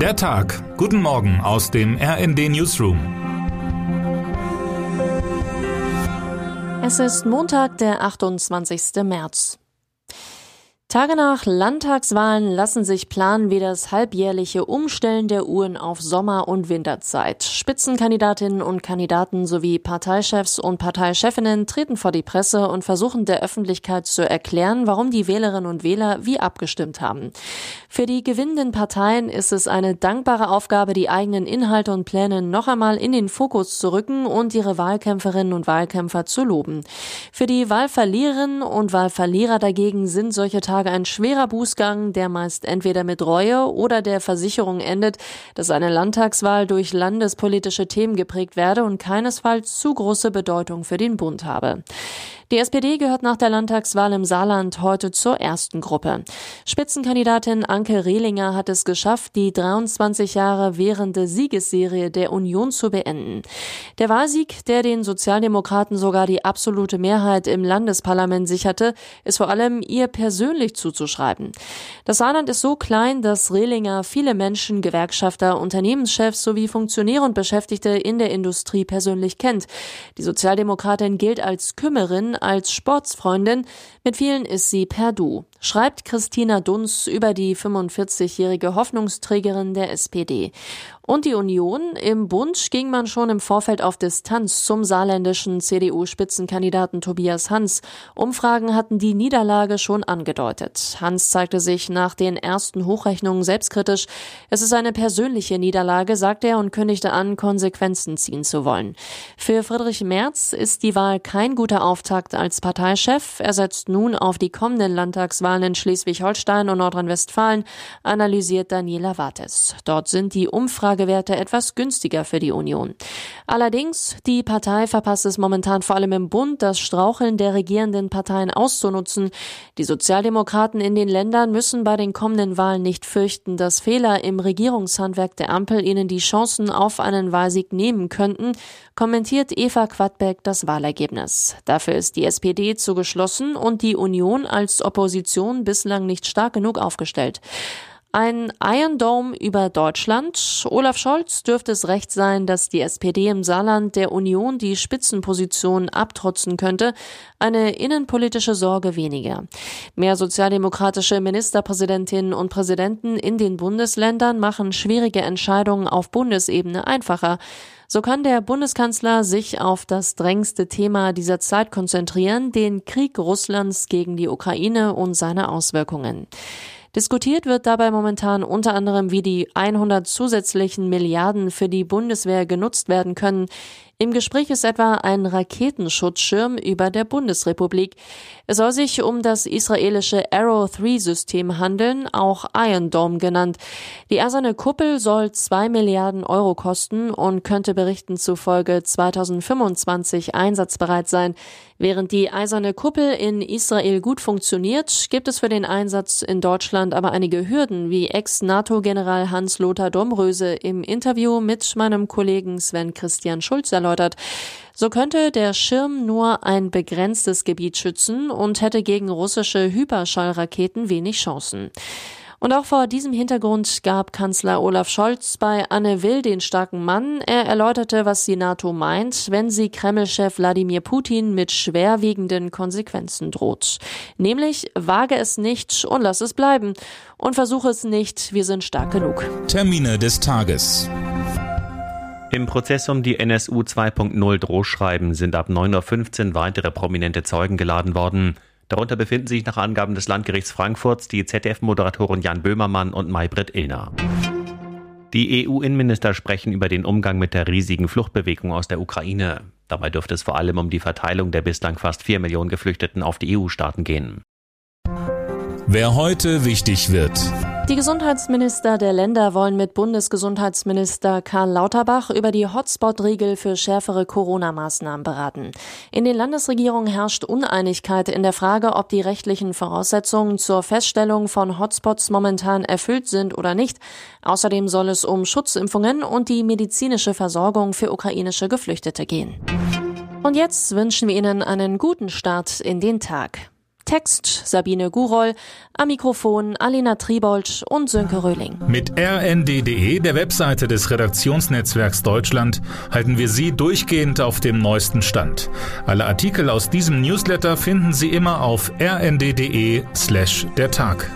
Der Tag. Guten Morgen aus dem RND Newsroom. Es ist Montag, der 28. März. Tage nach Landtagswahlen lassen sich planen wie das halbjährliche Umstellen der Uhren auf Sommer- und Winterzeit. Spitzenkandidatinnen und Kandidaten sowie Parteichefs und Parteichefinnen treten vor die Presse und versuchen der Öffentlichkeit zu erklären, warum die Wählerinnen und Wähler wie abgestimmt haben. Für die gewinnenden Parteien ist es eine dankbare Aufgabe, die eigenen Inhalte und Pläne noch einmal in den Fokus zu rücken und ihre Wahlkämpferinnen und Wahlkämpfer zu loben. Für die Wahlverliererinnen und Wahlverlierer dagegen sind solche Tage ein schwerer Bußgang, der meist entweder mit Reue oder der Versicherung endet, dass eine Landtagswahl durch landespolitische Themen geprägt werde und keinesfalls zu große Bedeutung für den Bund habe. Die SPD gehört nach der Landtagswahl im Saarland heute zur ersten Gruppe. Spitzenkandidatin Anke Rehlinger hat es geschafft, die 23 Jahre währende Siegesserie der Union zu beenden. Der Wahlsieg, der den Sozialdemokraten sogar die absolute Mehrheit im Landesparlament sicherte, ist vor allem ihr persönlich zuzuschreiben. Das Saarland ist so klein, dass Rehlinger viele Menschen, Gewerkschafter, Unternehmenschefs sowie Funktionäre und Beschäftigte in der Industrie persönlich kennt. Die Sozialdemokratin gilt als Kümmerin als Sportsfreundin. Mit vielen ist sie per Du. Schreibt Christina Dunz über die 45-jährige Hoffnungsträgerin der SPD. Und die Union. Im Bund ging man schon im Vorfeld auf Distanz zum saarländischen CDU-Spitzenkandidaten Tobias Hans. Umfragen hatten die Niederlage schon angedeutet. Hans zeigte sich nach den ersten Hochrechnungen selbstkritisch. Es ist eine persönliche Niederlage, sagte er und kündigte an, Konsequenzen ziehen zu wollen. Für Friedrich Merz ist die Wahl kein guter Auftakt als Parteichef. Er setzt nun auf die kommenden Landtagswahlen in Schleswig-Holstein und Nordrhein-Westfalen, analysiert Daniela Wates. Dort sind die Umfragewerte etwas günstiger für die Union. Allerdings, die Partei verpasst es momentan vor allem im Bund, das Straucheln der regierenden Parteien auszunutzen. Die Sozialdemokraten in den Ländern müssen bei den kommenden Wahlen nicht fürchten, dass Fehler im Regierungshandwerk der Ampel ihnen die Chancen auf einen Wahlsieg nehmen könnten, kommentiert Eva Quadbeck das Wahlergebnis. Dafür ist die SPD zu geschlossen und die Union als Opposition bislang nicht stark genug aufgestellt. Ein Iron Dome über Deutschland. Olaf Scholz dürfte es recht sein, dass die SPD im Saarland der Union die Spitzenposition abtrotzen könnte. Eine innenpolitische Sorge weniger. Mehr sozialdemokratische Ministerpräsidentinnen und Präsidenten in den Bundesländern machen schwierige Entscheidungen auf Bundesebene einfacher. So kann der Bundeskanzler sich auf das drängendste Thema dieser Zeit konzentrieren, den Krieg Russlands gegen die Ukraine und seine Auswirkungen. Diskutiert wird dabei momentan unter anderem, wie die 100 zusätzlichen Milliarden für die Bundeswehr genutzt werden können. Im Gespräch ist etwa ein Raketenschutzschirm über der Bundesrepublik. Es soll sich um das israelische Arrow-3-System handeln, auch Iron Dome genannt. Die eiserne Kuppel soll zwei Milliarden Euro kosten und könnte Berichten zufolge 2025 einsatzbereit sein. Während die eiserne Kuppel in Israel gut funktioniert, gibt es für den Einsatz in Deutschland aber einige Hürden, wie Ex-NATO-General Hans-Lothar Domröse im Interview mit meinem Kollegen Sven Christian Schulz erläutert. So könnte der Schirm nur ein begrenztes Gebiet schützen und hätte gegen russische Hyperschallraketen wenig Chancen. Und auch vor diesem Hintergrund gab Kanzler Olaf Scholz bei Anne Will den starken Mann. Er erläuterte, was die NATO meint, wenn sie Kreml-Chef Wladimir Putin mit schwerwiegenden Konsequenzen droht. Nämlich, wage es nicht und lass es bleiben. Und versuche es nicht, wir sind stark genug. Termine des Tages. Im Prozess um die NSU 2.0 Drohschreiben sind ab 9.15 Uhr weitere prominente Zeugen geladen worden. Darunter befinden sich nach Angaben des Landgerichts Frankfurts die ZDF-Moderatoren Jan Böhmermann und Maybrit Illner. Die EU-Innenminister sprechen über den Umgang mit der riesigen Fluchtbewegung aus der Ukraine. Dabei dürfte es vor allem um die Verteilung der bislang fast vier Millionen Geflüchteten auf die EU-Staaten gehen. Wer heute wichtig wird. Die Gesundheitsminister der Länder wollen mit Bundesgesundheitsminister Karl Lauterbach über die Hotspot-Regel für schärfere Corona-Maßnahmen beraten. In den Landesregierungen herrscht Uneinigkeit in der Frage, ob die rechtlichen Voraussetzungen zur Feststellung von Hotspots momentan erfüllt sind oder nicht. Außerdem soll es um Schutzimpfungen und die medizinische Versorgung für ukrainische Geflüchtete gehen. Und jetzt wünschen wir Ihnen einen guten Start in den Tag. Text Sabine Guroll, am Mikrofon Alina Tribold und Sönke Röhling. Mit rnd.de, der Webseite des Redaktionsnetzwerks Deutschland, halten wir Sie durchgehend auf dem neuesten Stand. Alle Artikel aus diesem Newsletter finden Sie immer auf rnd.de slash der Tag.